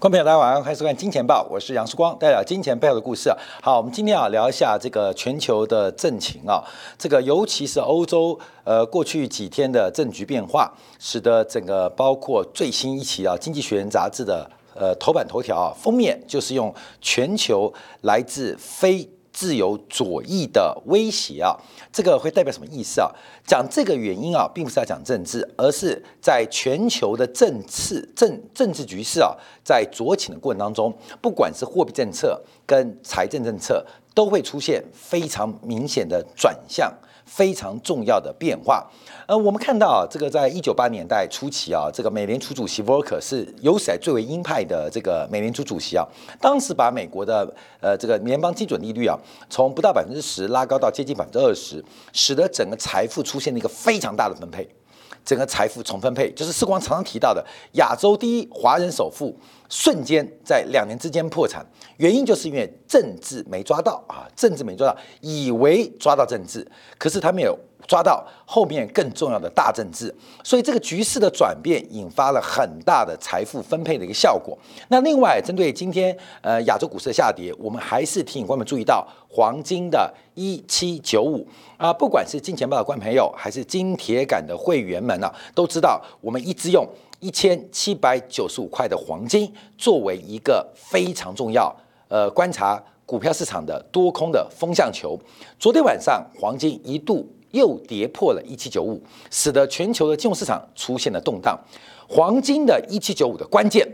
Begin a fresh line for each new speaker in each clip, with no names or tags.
观众朋友，大家晚上好，欢迎收看《金钱报》，我是杨世光，带来金钱背后的故事。好，我们今天啊聊一下这个全球的政情啊，这个尤其是欧洲，呃，过去几天的政局变化，使得整个包括最新一期啊《经济学人》杂志的呃头版头条啊封面就是用全球来自非。自由左翼的威胁啊，这个会代表什么意思啊？讲这个原因啊，并不是要讲政治，而是在全球的政治政政治局势啊，在酌情的过程当中，不管是货币政策跟财政政策，都会出现非常明显的转向。非常重要的变化，呃，我们看到啊，这个在一九八年代初期啊，这个美联储主席沃克是有史来最为鹰派的这个美联储主席啊，当时把美国的呃这个联邦基准利率啊，从不到百分之十拉高到接近百分之二十，使得整个财富出现了一个非常大的分配。整个财富重分配，就是世光常常提到的亚洲第一华人首富，瞬间在两年之间破产，原因就是因为政治没抓到啊，政治没抓到，以为抓到政治，可是他没有。抓到后面更重要的大政治，所以这个局势的转变引发了很大的财富分配的一个效果。那另外，针对今天呃亚洲股市的下跌，我们还是提醒观众注意到黄金的一七九五啊，不管是金钱豹的观众朋友，还是金铁杆的会员们啊，都知道我们一直用一千七百九十五块的黄金作为一个非常重要呃观察股票市场的多空的风向球。昨天晚上黄金一度。又跌破了一七九五，使得全球的金融市场出现了动荡。黄金的一七九五的关键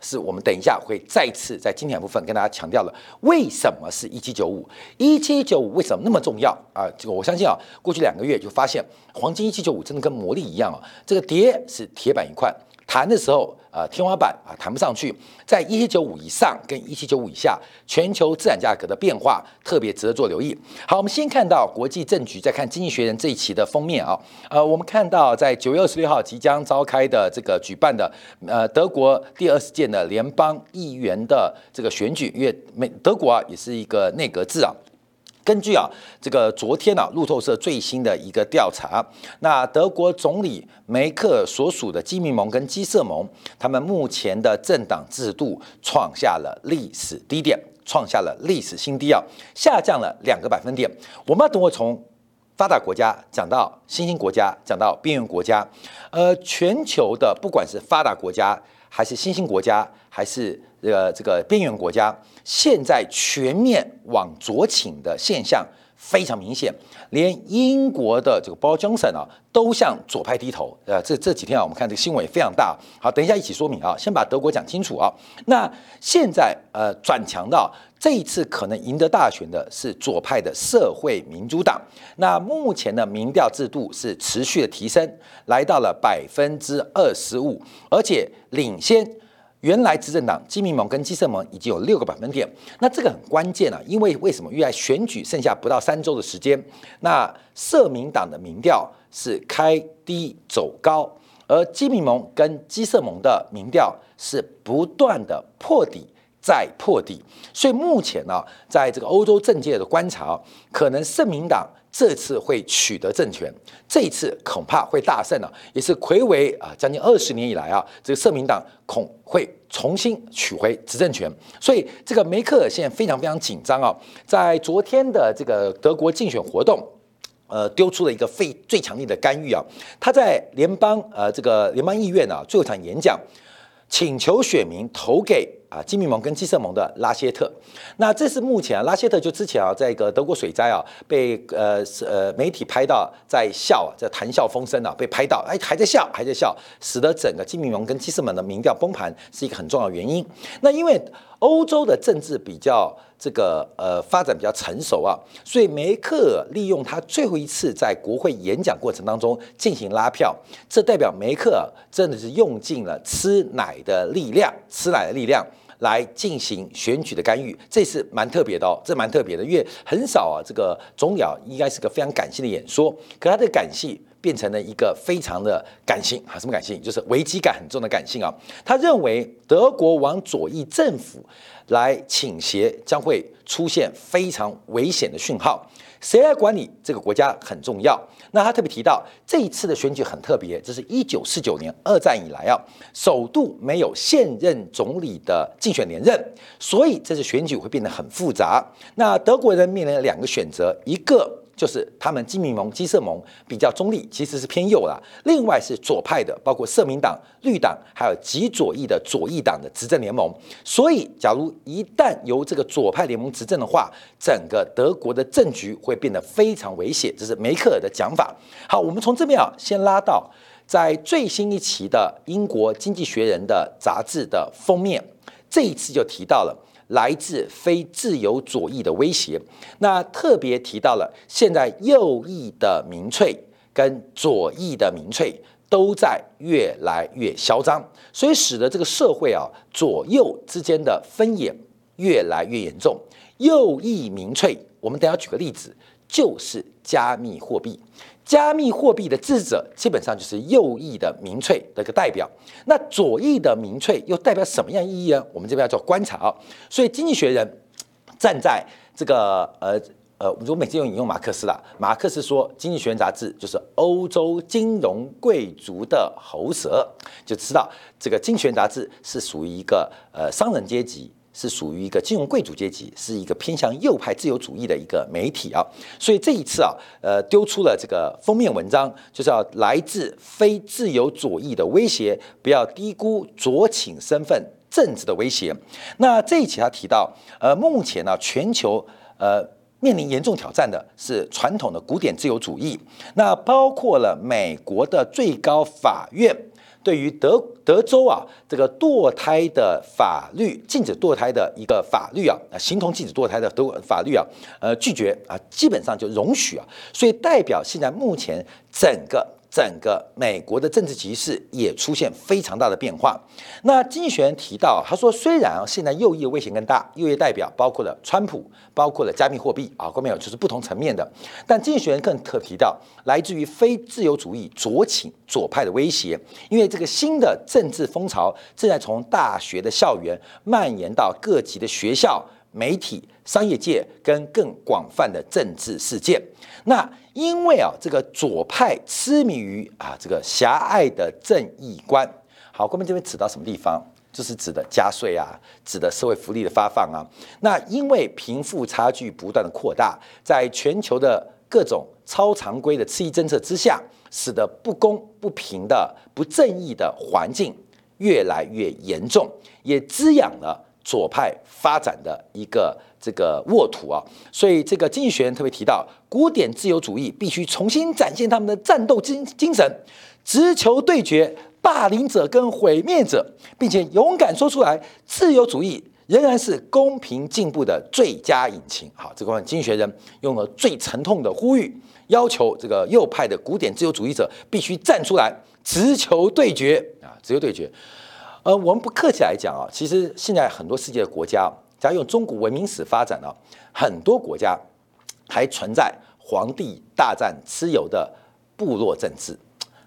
是我们等一下会再次在今天部分跟大家强调了，为什么是一七九五？一七九五为什么那么重要啊？这个我相信啊，过去两个月就发现黄金一七九五真的跟魔力一样啊，这个跌是铁板一块。谈的时候，呃，天花板啊，谈不上去，在一七九五以上跟一七九五以下，全球资产价格的变化特别值得做留意。好，我们先看到国际政局，再看《经济学人》这一期的封面啊，呃，我们看到在九月二十六号即将召开的这个举办的，呃，德国第二十届的联邦议员的这个选举，因为美德国啊也是一个内阁制啊。根据啊，这个昨天啊，路透社最新的一个调查，那德国总理梅克所属的基民盟跟基社盟，他们目前的政党制度创下了历史低点，创下了历史新低啊，下降了两个百分点。我们等会从发达国家讲到新兴国家，讲到边缘国家，呃，全球的不管是发达国家还是新兴国家，还是呃这个边缘国家。现在全面往左倾的现象非常明显，连英国的这个 Boris Johnson 啊都向左派低头。呃，这这几天啊，我们看这个新闻也非常大。好，等一下一起说明啊，先把德国讲清楚啊。那现在呃转强到这一次可能赢得大选的是左派的社会民主党。那目前的民调制度是持续的提升，来到了百分之二十五，而且领先。原来执政党基民盟跟基社盟已经有六个百分点，那这个很关键啊，因为为什么？因为选举剩下不到三周的时间，那社民党的民调是开低走高，而基民盟跟基社盟的民调是不断的破底再破底，所以目前呢，在这个欧洲政界的观察，可能社民党。这次会取得政权，这一次恐怕会大胜了，也是魁违啊将近二十年以来啊，这个社民党恐会重新取回执政权，所以这个梅克尔现在非常非常紧张啊，在昨天的这个德国竞选活动，呃，丢出了一个非最强力的干预啊，他在联邦呃这个联邦议院啊最后一场演讲，请求选民投给。啊，基民盟跟基社盟的拉谢特，那这是目前啊，拉谢特就之前啊，在一个德国水灾啊，被呃呃媒体拍到在笑啊，在谈笑风生啊，被拍到，哎，还在笑，还在笑，使得整个基民盟跟基社盟的民调崩盘，是一个很重要原因。那因为欧洲的政治比较这个呃发展比较成熟啊，所以梅克尔利用他最后一次在国会演讲过程当中进行拉票，这代表梅克尔真的是用尽了吃奶的力量，吃奶的力量。来进行选举的干预，这是蛮特别的哦，这蛮特别的，因为很少啊，这个总理应该是个非常感性的演说，可他的感性变成了一个非常的感性啊，什么感性？就是危机感很重的感性啊。他认为德国往左翼政府来倾斜，将会出现非常危险的讯号。谁来管理这个国家很重要。那他特别提到，这一次的选举很特别，这是一九四九年二战以来啊，首度没有现任总理的竞选连任，所以这次选举会变得很复杂。那德国人面临两个选择，一个。就是他们基民盟、基社盟比较中立，其实是偏右啦。另外是左派的，包括社民党、绿党，还有极左翼的左翼党的执政联盟。所以，假如一旦由这个左派联盟执政的话，整个德国的政局会变得非常危险。这是梅克尔的讲法。好，我们从这边啊，先拉到在最新一期的英国经济学人的杂志的封面，这一次就提到了。来自非自由左翼的威胁，那特别提到了现在右翼的民粹跟左翼的民粹都在越来越嚣张，所以使得这个社会啊左右之间的分野越来越严重。右翼民粹，我们等下举个例子，就是加密货币。加密货币的支持者基本上就是右翼的民粹的一个代表，那左翼的民粹又代表什么样意义呢？我们这边要做观察啊。所以经济学人站在这个呃呃，我们每次用引用马克思啦，马克思说《经济学人》杂志就是欧洲金融贵族的喉舌，就知道这个《经济学人》杂志是属于一个呃商人阶级。是属于一个金融贵族阶级，是一个偏向右派自由主义的一个媒体啊，所以这一次啊，呃，丢出了这个封面文章，就是要来自非自由主义的威胁，不要低估左倾身份政治的威胁。那这一期他提到，呃，目前呢，全球呃面临严重挑战的是传统的古典自由主义，那包括了美国的最高法院。对于德德州啊，这个堕胎的法律禁止堕胎的一个法律啊，形同禁止堕胎的德法律啊，呃，拒绝啊，基本上就容许啊，所以代表现在目前整个。整个美国的政治局势也出现非常大的变化。那经济学人提到，他说，虽然，现在右翼的威胁更大，右翼代表包括了川普，包括了加密货币啊，后面有就是不同层面的。但经济学人更特提到，来自于非自由主义左倾左派的威胁，因为这个新的政治风潮正在从大学的校园蔓延到各级的学校。媒体、商业界跟更广泛的政治事件，那因为啊，这个左派痴迷于啊这个狭隘的正义观。好，后面这边指到什么地方？就是指的加税啊，指的社会福利的发放啊。那因为贫富差距不断的扩大，在全球的各种超常规的刺激政策之下，使得不公不平的不正义的环境越来越严重，也滋养了。左派发展的一个这个沃土啊，所以这个经济学人特别提到，古典自由主义必须重新展现他们的战斗精精神，直球对决霸凌者跟毁灭者，并且勇敢说出来，自由主义仍然是公平进步的最佳引擎。好，这个经济学人用了最沉痛的呼吁，要求这个右派的古典自由主义者必须站出来，直球对决啊，直球对决。呃，我们不客气来讲啊，其实现在很多世界的国家，假如用中国文明史发展啊，很多国家还存在皇帝大战蚩尤的部落政治，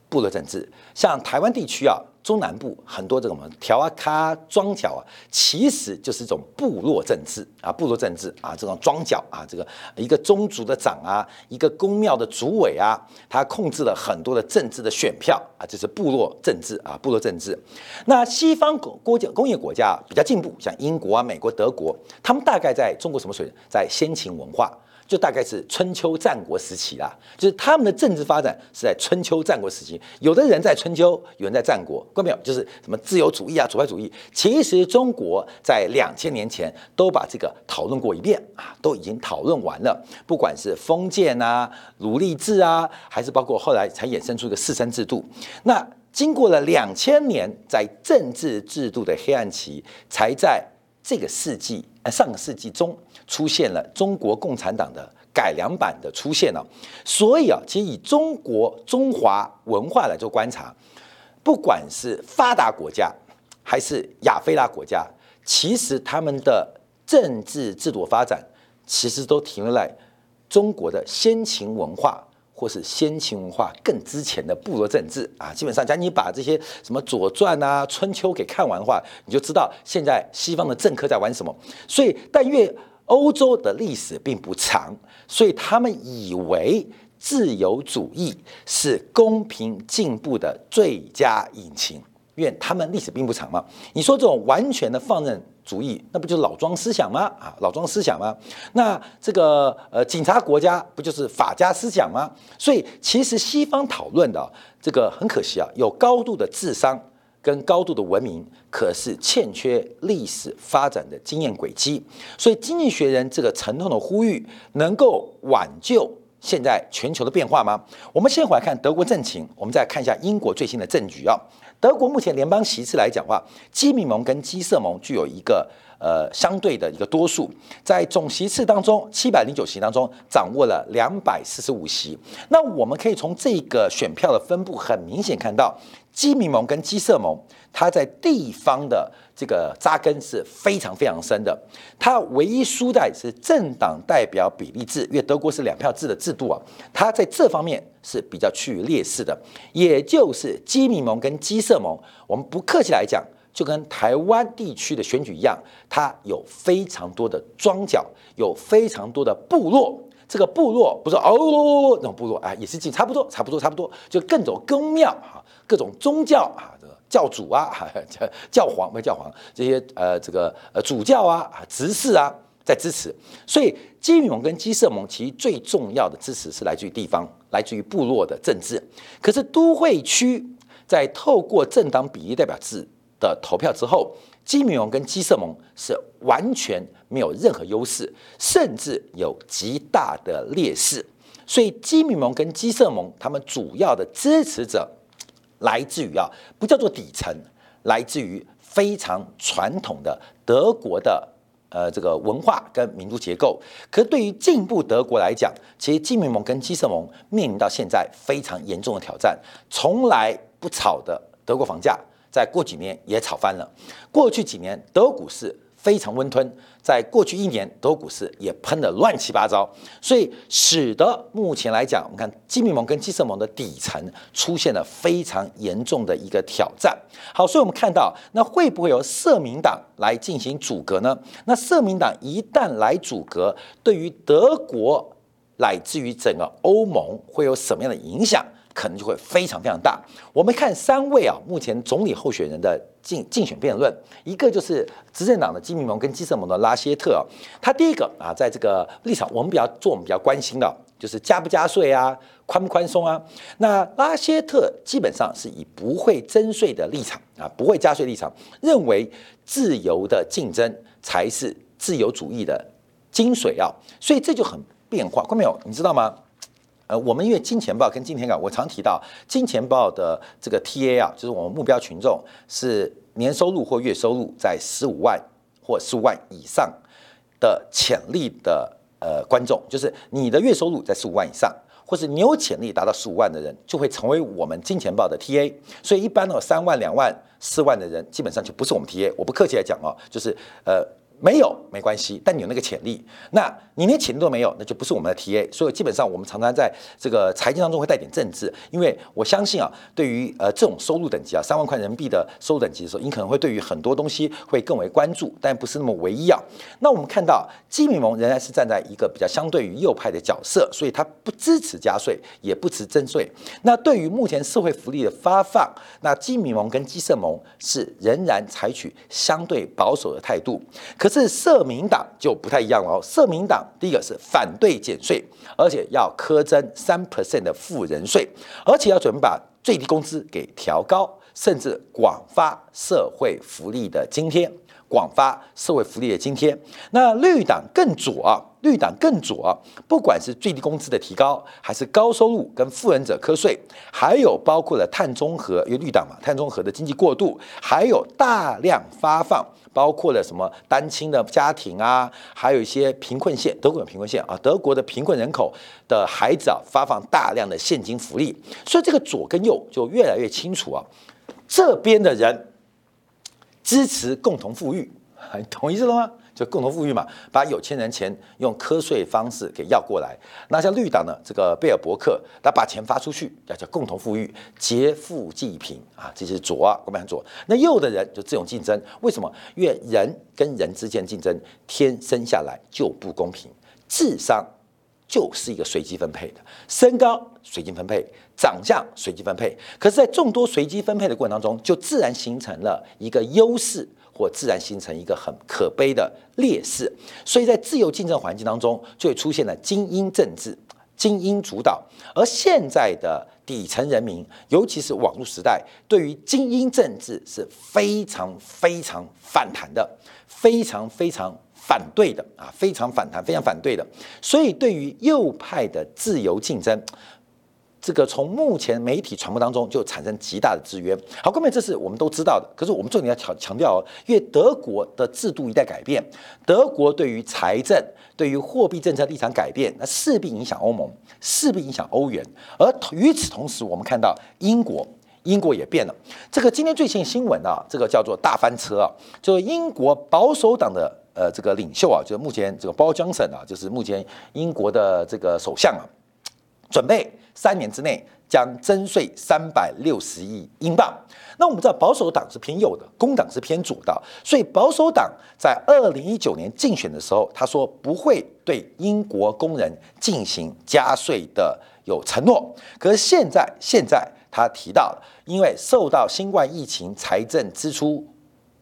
部落政治，像台湾地区啊。中南部很多这种条啊卡庄脚啊，其实就是一种部落政治啊，部落政治啊，这种庄脚啊，这个一个宗族的长啊，一个公庙的主委啊，他控制了很多的政治的选票啊，这是部落政治啊，部落政治。那西方国国家工业国家比较进步，像英国啊、美国、德国，他们大概在中国什么水平？在先秦文化。就大概是春秋战国时期啦，就是他们的政治发展是在春秋战国时期。有的人在春秋，有人在战国，关没有？就是什么自由主义啊、左派主义。其实中国在两千年前都把这个讨论过一遍啊，都已经讨论完了。不管是封建啊、奴隶制啊，还是包括后来才衍生出一个士绅制度。那经过了两千年，在政治制度的黑暗期，才在这个世纪。呃，上个世纪中出现了中国共产党的改良版的出现了，所以啊，其实以中国中华文化来做观察，不管是发达国家还是亚非拉国家，其实他们的政治制度发展其实都停留在中国的先秦文化。或是先秦文化更之前的部落政治啊，基本上，假如你把这些什么《左传》啊、《春秋》给看完的话，你就知道现在西方的政客在玩什么。所以，但因为欧洲的历史并不长，所以他们以为自由主义是公平进步的最佳引擎。因为他们历史并不长嘛，你说这种完全的放任主义，那不就是老庄思想吗？啊，老庄思想吗？那这个呃，警察国家不就是法家思想吗？所以其实西方讨论的这个很可惜啊，有高度的智商跟高度的文明，可是欠缺历史发展的经验轨迹。所以经济学人这个沉痛的呼吁，能够挽救现在全球的变化吗？我们先回来看德国政情，我们再看一下英国最新的政局啊。德国目前联邦席次来讲话，基民盟跟基社盟具有一个呃相对的一个多数，在总席次当中，七百零九席当中掌握了两百四十五席。那我们可以从这个选票的分布很明显看到，基民盟跟基社盟它在地方的这个扎根是非常非常深的。它唯一输在是政党代表比例制，因为德国是两票制的制度啊，它在这方面。是比较趋于劣势的，也就是基民盟跟基社盟，我们不客气来讲，就跟台湾地区的选举一样，它有非常多的庄脚，有非常多的部落。这个部落不是哦那种部落啊，也是进差不多，差不多，差不多，就各种宫庙啊，各种宗教啊，教主啊，教教皇不教皇这些呃这个呃主教啊，执事啊。在支持，所以基民盟跟基社盟其实最重要的支持是来自于地方，来自于部落的政治。可是都会区在透过政党比例代表制的投票之后，基民盟跟基社盟是完全没有任何优势，甚至有极大的劣势。所以基民盟跟基社盟他们主要的支持者来自于啊，不叫做底层，来自于非常传统的德国的。呃，这个文化跟民族结构，可是对于进步德国来讲，其实基民盟跟基社盟面临到现在非常严重的挑战。从来不炒的德国房价，在过几年也炒翻了。过去几年，德股市。非常温吞，在过去一年，德国股市也喷得乱七八糟，所以使得目前来讲，我们看基民盟跟基社盟的底层出现了非常严重的一个挑战。好，所以我们看到，那会不会由社民党来进行阻隔呢？那社民党一旦来阻隔，对于德国乃至于整个欧盟会有什么样的影响？可能就会非常非常大。我们看三位啊，目前总理候选人的竞竞选辩论，一个就是执政党的基民盟跟基社盟的拉歇特啊，他第一个啊，在这个立场，我们比较做我们比较关心的，就是加不加税啊，宽不宽松啊。那拉歇特基本上是以不会征税的立场啊，不会加税立场，认为自由的竞争才是自由主义的精髓啊，所以这就很变化。看到没有？你知道吗？呃，我们因为金钱豹跟金钱港，我常提到金钱豹的这个 TA 啊，就是我们目标群众是年收入或月收入在十五万或十五万以上的潜力的呃观众，就是你的月收入在十五万以上，或是你有潜力达到十五万的人，就会成为我们金钱豹的 TA。所以一般呢，三万、两万、四万的人，基本上就不是我们 TA。我不客气来讲哦，就是呃。没有没关系，但你有那个潜力，那你连潜力都没有，那就不是我们的 TA。所以基本上我们常常在这个财经当中会带点政治，因为我相信啊，对于呃这种收入等级啊，三万块人民币的收入等级的时候，你可能会对于很多东西会更为关注，但不是那么唯一啊。那我们看到基民盟仍然是站在一个比较相对于右派的角色，所以他不支持加税，也不持征税。那对于目前社会福利的发放，那基民盟跟基社盟是仍然采取相对保守的态度，可。是社民党就不太一样了哦。社民党第一个是反对减税，而且要苛征三 percent 的富人税，而且要准备把最低工资给调高，甚至广发社会福利的津贴，广发社会福利的津贴。那绿党更左啊，绿党更左啊，不管是最低工资的提高，还是高收入跟富人者课税，还有包括了碳中和，因为绿党嘛，碳中和的经济过渡，还有大量发放。包括了什么单亲的家庭啊，还有一些贫困县，德国的贫困县啊，德国的贫困人口的孩子啊，发放大量的现金福利，所以这个左跟右就越来越清楚啊，这边的人支持共同富裕，你懂意思了吗？就共同富裕嘛，把有钱人钱用瞌睡方式给要过来。那像绿党呢，这个贝尔伯克，他把钱发出去，叫叫共同富裕，劫富济贫啊，这是左啊，国民党左。那右的人就这种竞争，为什么？因为人跟人之间竞争天生下来就不公平，智商就是一个随机分配的，身高随机分配，长相随机分配。可是，在众多随机分配的过程当中，就自然形成了一个优势，或自然形成一个很可悲的劣势。所以在自由竞争环境当中，就会出现了精英政治。精英主导，而现在的底层人民，尤其是网络时代，对于精英政治是非常非常反弹的，非常非常反对的啊，非常反弹，非常反对的。所以，对于右派的自由竞争。这个从目前媒体传播当中就产生极大的制约。好，各位，这是我们都知道的。可是我们重点要强强调，因为德国的制度一旦改变，德国对于财政、对于货币政策立场改变，那势必影响欧盟，势必影响欧元。而与此同时，我们看到英国，英国也变了。这个今天最新新闻啊，这个叫做大翻车啊，就是英国保守党的呃这个领袖啊，就是目前这个包江省啊，就是目前英国的这个首相啊，准备。三年之内将征税三百六十亿英镑。那我们知道保守党是偏右的，工党是偏左的，所以保守党在二零一九年竞选的时候，他说不会对英国工人进行加税的有承诺。可是现在，现在他提到了，因为受到新冠疫情，财政支出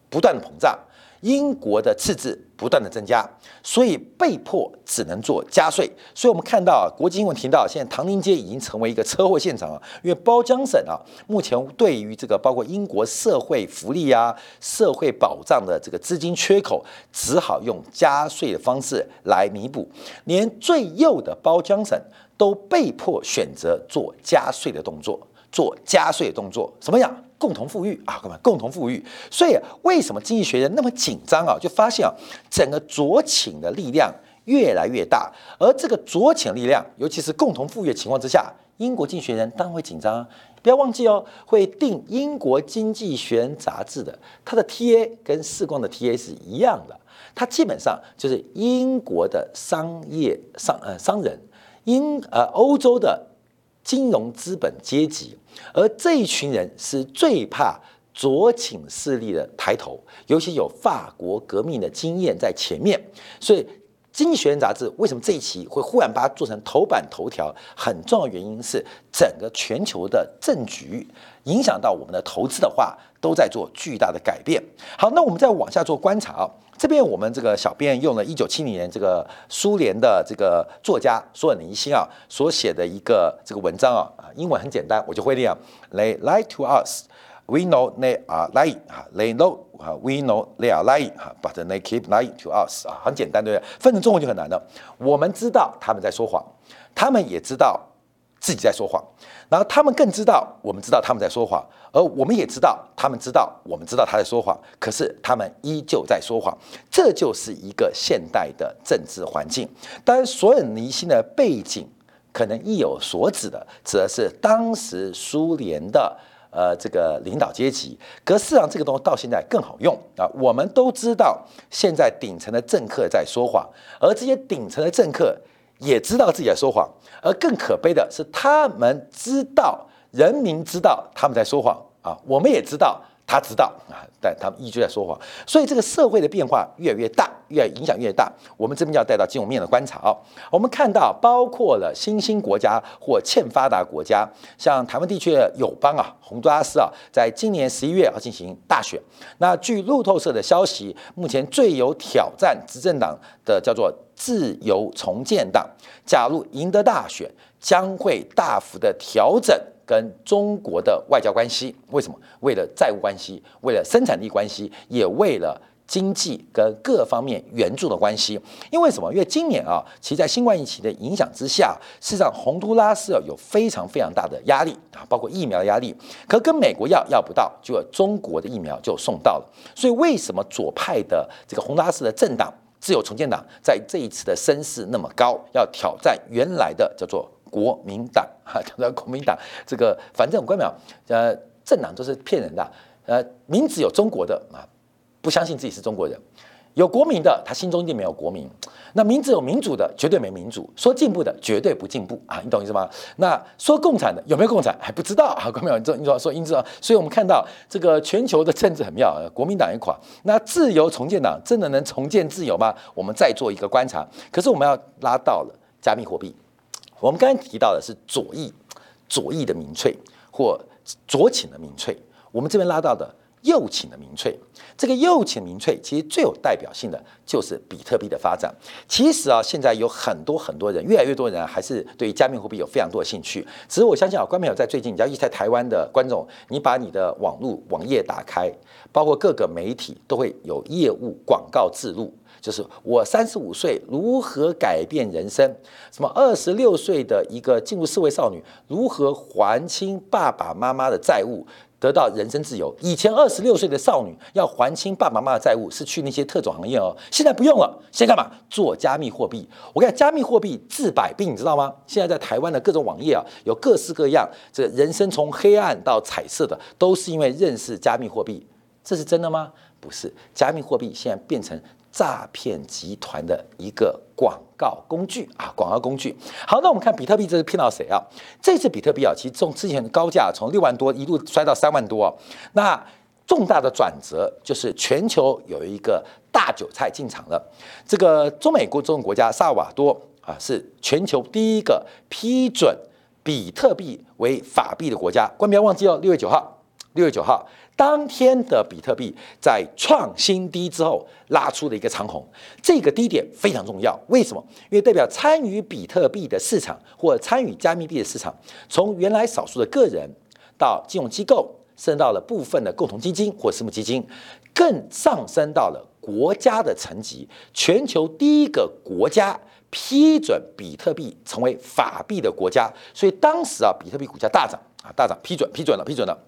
不断的膨胀。英国的赤字不断的增加，所以被迫只能做加税。所以我们看到啊，国际新闻提到，现在唐宁街已经成为一个车祸现场啊。因为包江省啊，目前对于这个包括英国社会福利啊、社会保障的这个资金缺口，只好用加税的方式来弥补。连最右的包江省都被迫选择做加税的动作，做加税动作，什么样？共同富裕啊，各位，共同富裕。所以为什么经济学人那么紧张啊？就发现啊，整个左倾的力量越来越大，而这个左倾力量，尤其是共同富裕的情况之下，英国经济学人当然会紧张。啊不要忘记哦，会定英国经济学人杂志的，它的 TA 跟世光的 TA 是一样的，它基本上就是英国的商业商呃商人，英呃欧洲的。金融资本阶级，而这一群人是最怕左倾势力的抬头，尤其有法国革命的经验在前面，所以《经济学人》杂志为什么这一期会忽然把它做成头版头条？很重要原因是整个全球的政局影响到我们的投资的话，都在做巨大的改变。好，那我们再往下做观察啊。这边我们这个小编用了一九七零年这个苏联的这个作家索尔尼辛啊所写的一个这个文章啊啊，英文很简单，我就会念。They lie to us, we know they are lying. 啊，They know 啊，we know they are lying. 啊，but they keep lying to us. 啊，很简单，对不对？分成中文就很难了。我们知道他们在说谎，他们也知道自己在说谎。然后他们更知道，我们知道他们在说谎，而我们也知道，他们知道，我们知道他在说谎。可是他们依旧在说谎，这就是一个现代的政治环境。当然，所有离心的背景可能意有所指的，指的是当时苏联的呃这个领导阶级。可事实上，这个东西到现在更好用啊。我们都知道，现在顶层的政客在说谎，而这些顶层的政客。也知道自己在说谎，而更可悲的是，他们知道，人民知道他们在说谎啊，我们也知道。他知道啊，但他们一直在说谎，所以这个社会的变化越来越大，越影响越大。我们这边要带到金融面的观察啊，我们看到包括了新兴国家或欠发达国家，像台湾地区的友邦啊，洪都拉斯啊，在今年十一月要进行大选。那据路透社的消息，目前最有挑战执政党的叫做自由重建党，假如赢得大选，将会大幅的调整。跟中国的外交关系，为什么？为了债务关系，为了生产力关系，也为了经济跟各方面援助的关系。因为什么？因为今年啊，其实在新冠疫情的影响之下，事实上洪都拉斯有非常非常大的压力啊，包括疫苗的压力。可跟美国要要不到，就中国的疫苗就送到了。所以为什么左派的这个洪都拉斯的政党自由重建党在这一次的声势那么高，要挑战原来的叫做？国民党哈，讲到国民党这个，反正我关没有，呃，政党都是骗人的，呃，名字有中国的啊，不相信自己是中国人；有国民的，他心中一定没有国民。那名字有民主的，绝对没民主；说进步的，绝对不进步啊，你懂意思吗？那说共产的，有没有共产还不知道啊，关没有？你说你说说，因此啊，所以我们看到这个全球的政治很妙，国民党一垮，那自由重建党真的能重建自由吗？我们再做一个观察。可是我们要拉到了。加密货币。我们刚才提到的是左翼，左翼的民粹或左倾的民粹。我们这边拉到的右倾的民粹，这个右倾民粹其实最有代表性的就是比特币的发展。其实啊，现在有很多很多人，越来越多人还是对加密货币有非常多的兴趣。只是我相信啊，观众朋友在最近，只要一在台湾的观众，你把你的网络网页打开，包括各个媒体都会有业务广告自录。就是我三十五岁如何改变人生？什么二十六岁的一个进入社会少女如何还清爸爸妈妈的债务，得到人身自由？以前二十六岁的少女要还清爸爸妈妈的债务是去那些特种行业哦，现在不用了，现在干嘛？做加密货币。我讲加密货币治百病，你知道吗？现在在台湾的各种网页啊，有各式各样，这人生从黑暗到彩色的，都是因为认识加密货币。这是真的吗？不是，加密货币现在变成。诈骗集团的一个广告工具啊，广告工具。好，那我们看比特币，这是骗到谁啊？这次比特币啊，其实从之前的高价从六万多一路摔到三万多。那重大的转折就是全球有一个大韭菜进场了。这个中美国这种国家萨瓦多啊，是全球第一个批准比特币为法币的国家。关不要忘记哦，六月九号，六月九号。当天的比特币在创新低之后拉出了一个长红，这个低点非常重要。为什么？因为代表参与比特币的市场或参与加密币的市场，从原来少数的个人到金融机构，升到了部分的共同基金或私募基金，更上升到了国家的层级。全球第一个国家批准比特币成为法币的国家，所以当时啊，比特币股价大涨啊，大涨，批准，批准了，批准了。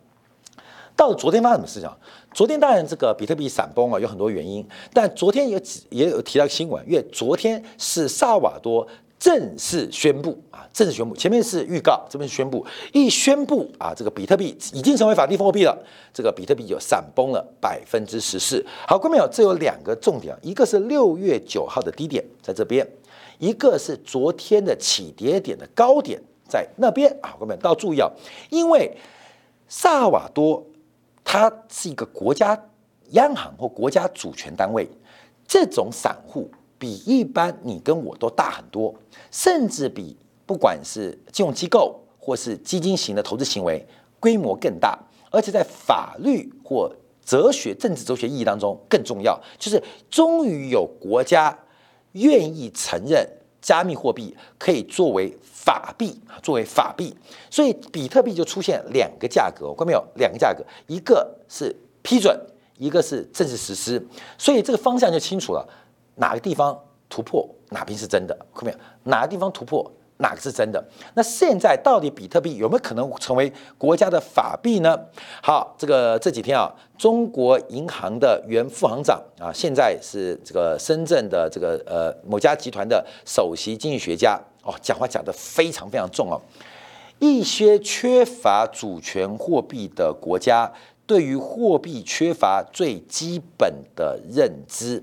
到昨天发生什么事情？昨天当然这个比特币闪崩啊，有很多原因。但昨天也也有提到新闻，因为昨天是萨瓦多正式宣布啊，正式宣布，前面是预告，这边是宣布。一宣布啊，这个比特币已经成为法定货币了，这个比特币就闪崩了百分之十四。好，各位朋友，这有两个重点，一个是六月九号的低点在这边，一个是昨天的起跌点的高点在那边啊。各位朋友都要注意啊，因为萨瓦多。它是一个国家央行或国家主权单位，这种散户比一般你跟我都大很多，甚至比不管是金融机构或是基金型的投资行为规模更大，而且在法律或哲学、政治哲学意义当中更重要，就是终于有国家愿意承认加密货币可以作为。法币作为法币，所以比特币就出现两个价格，看到没有？两个价格，一个是批准，一个是正式实施，所以这个方向就清楚了，哪个地方突破，哪边是真的，看到没有？哪个地方突破？哪个是真的？那现在到底比特币有没有可能成为国家的法币呢？好，这个这几天啊，中国银行的原副行长啊，现在是这个深圳的这个呃某家集团的首席经济学家哦，讲话讲得非常非常重哦。一些缺乏主权货币的国家，对于货币缺乏最基本的认知，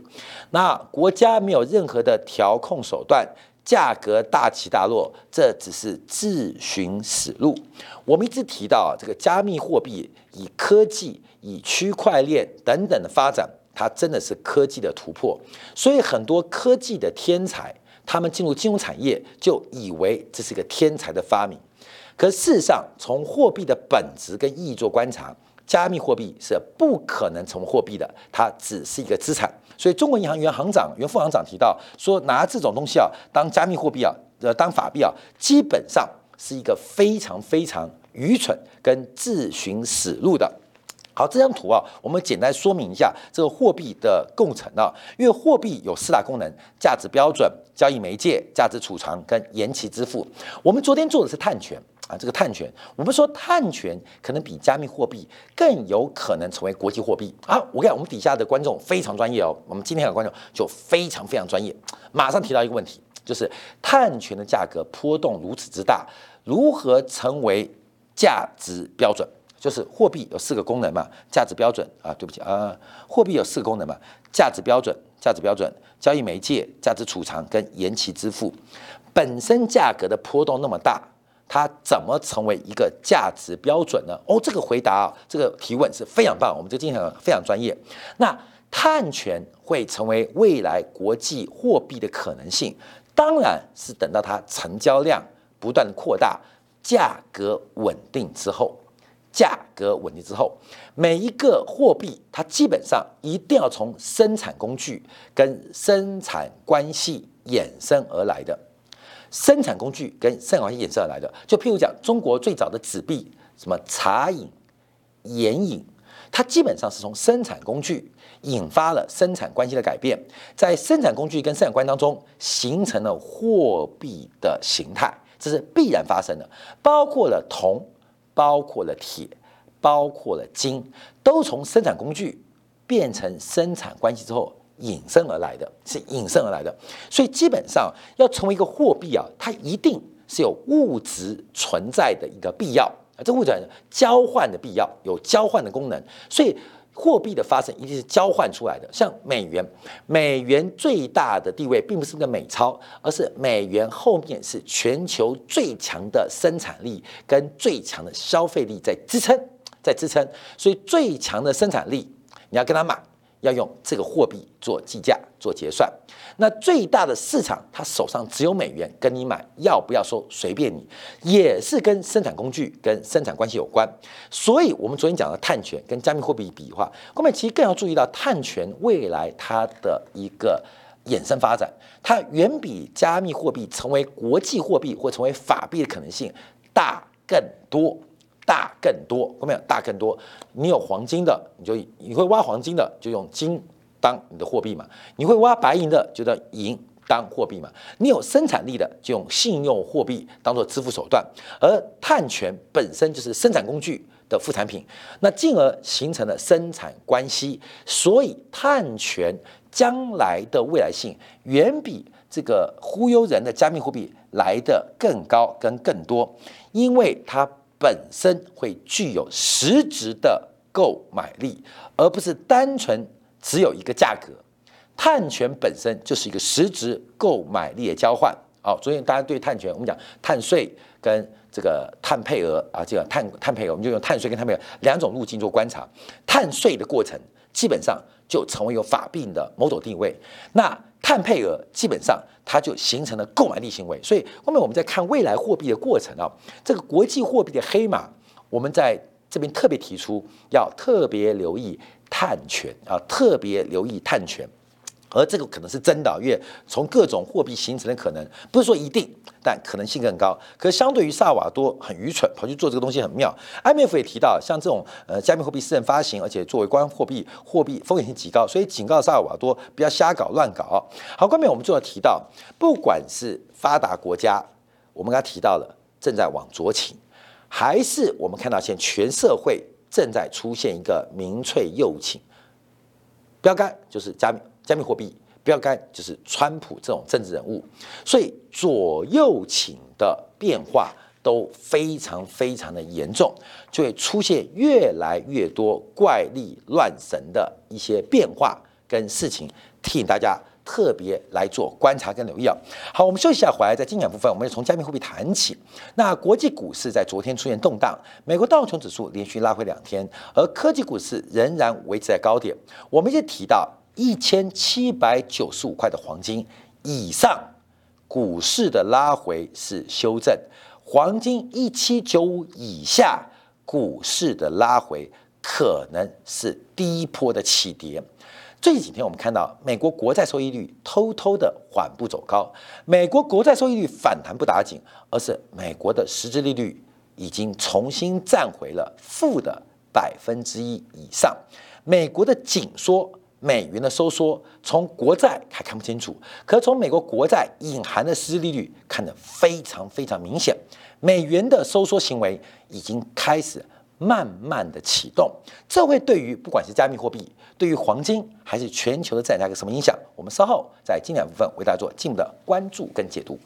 那国家没有任何的调控手段。价格大起大落，这只是自寻死路。我们一直提到，这个加密货币以科技、以区块链等等的发展，它真的是科技的突破。所以很多科技的天才，他们进入金融产业就以为这是个天才的发明。可事实上，从货币的本质跟意义做观察，加密货币是不可能成为货币的，它只是一个资产。所以，中国银行原行长、原副行长提到说，拿这种东西啊当加密货币啊，呃，当法币啊，基本上是一个非常非常愚蠢跟自寻死路的。好，这张图啊，我们简单说明一下这个货币的构成啊，因为货币有四大功能：价值标准、交易媒介、价值储藏跟延期支付。我们昨天做的是碳权。啊，这个碳权，我们说碳权可能比加密货币更有可能成为国际货币啊！我看我们底下的观众非常专业哦，我们今天的观众就非常非常专业，马上提到一个问题，就是碳权的价格波动如此之大，如何成为价值标准？就是货币有四个功能嘛，价值标准啊，对不起啊，货币有四个功能嘛，价值标准、价值标准、交易媒介、价值储藏跟延期支付，本身价格的波动那么大。它怎么成为一个价值标准呢？哦，这个回答啊，这个提问是非常棒，我们这经常非常专业。那碳权会成为未来国际货币的可能性，当然是等到它成交量不断扩大，价格稳定之后，价格稳定之后，每一个货币它基本上一定要从生产工具跟生产关系衍生而来的。生产工具跟生产关系衍生而来的，就譬如讲，中国最早的纸币，什么茶饮、盐饮，它基本上是从生产工具引发了生产关系的改变，在生产工具跟生产关系当中形成了货币的形态，这是必然发生的。包括了铜，包括了铁，包括了金，都从生产工具变成生产关系之后。引申而来的是引申而来的，所以基本上要成为一个货币啊，它一定是有物质存在的一个必要啊，这物质交换的必要，有交换的功能，所以货币的发生一定是交换出来的。像美元，美元最大的地位并不是个美钞，而是美元后面是全球最强的生产力跟最强的消费力在支撑，在支撑，所以最强的生产力你要跟他买。要用这个货币做计价、做结算。那最大的市场，他手上只有美元，跟你买要不要收随便你，也是跟生产工具、跟生产关系有关。所以，我们昨天讲的碳权跟加密货币比的话，后面其实更要注意到碳权未来它的一个衍生发展，它远比加密货币成为国际货币或成为法币的可能性大更多。大更多，后面大更多。你有黄金的，你就你会挖黄金的，就用金当你的货币嘛。你会挖白银的，就叫银当货币嘛。你有生产力的，就用信用货币当做支付手段。而碳权本身就是生产工具的副产品，那进而形成了生产关系。所以碳权将来的未来性远比这个忽悠人的加密货币来的更高跟更多，因为它。本身会具有实质的购买力，而不是单纯只有一个价格。碳权本身就是一个实质购买力的交换。好，昨天大家对碳权，我们讲碳税跟这个碳配额啊，这个碳碳配额，我们就用碳税跟碳配额两种路径做观察。碳税的过程基本上就成为有法定的某种定位。那碳配额基本上它就形成了购买力行为，所以后面我们在看未来货币的过程啊，这个国际货币的黑马，我们在这边特别提出要特别留意碳权啊，特别留意碳权。而这个可能是真的，因为从各种货币形成的可能，不是说一定，但可能性更高。可相对于萨瓦多很愚蠢，跑去做这个东西很妙。IMF 也提到，像这种呃加密货币私人发行，而且作为官货币，货币风险性极高，所以警告萨瓦多不要瞎搞乱搞。好，后面我们就要提到，不管是发达国家，我们刚才提到了正在往左倾，还是我们看到现在全社会正在出现一个民粹右倾，标杆就是加密。加密货币标杆就是川普这种政治人物，所以左右倾的变化都非常非常的严重，就会出现越来越多怪力乱神的一些变化跟事情，提醒大家特别来做观察跟留意啊。好，我们休息一下，回来在精讲部分，我们从加密货币谈起。那国际股市在昨天出现动荡，美国道琼指数连续拉回两天，而科技股市仍然维持在高点。我们也提到。一千七百九十五块的黄金以上，股市的拉回是修正；黄金一七九五以下，股市的拉回可能是第一波的起跌。最近几天，我们看到美国国债收益率偷偷的缓步走高，美国国债收益率反弹不打紧，而是美国的实质利率已经重新站回了负的百分之一以上，美国的紧缩。美元的收缩，从国债还看不清楚，可从美国国债隐含的实质利率看得非常非常明显。美元的收缩行为已经开始慢慢的启动，这会对于不管是加密货币，对于黄金，还是全球的债价有什么影响？我们稍后在经典部分为大家做进一步的关注跟解读。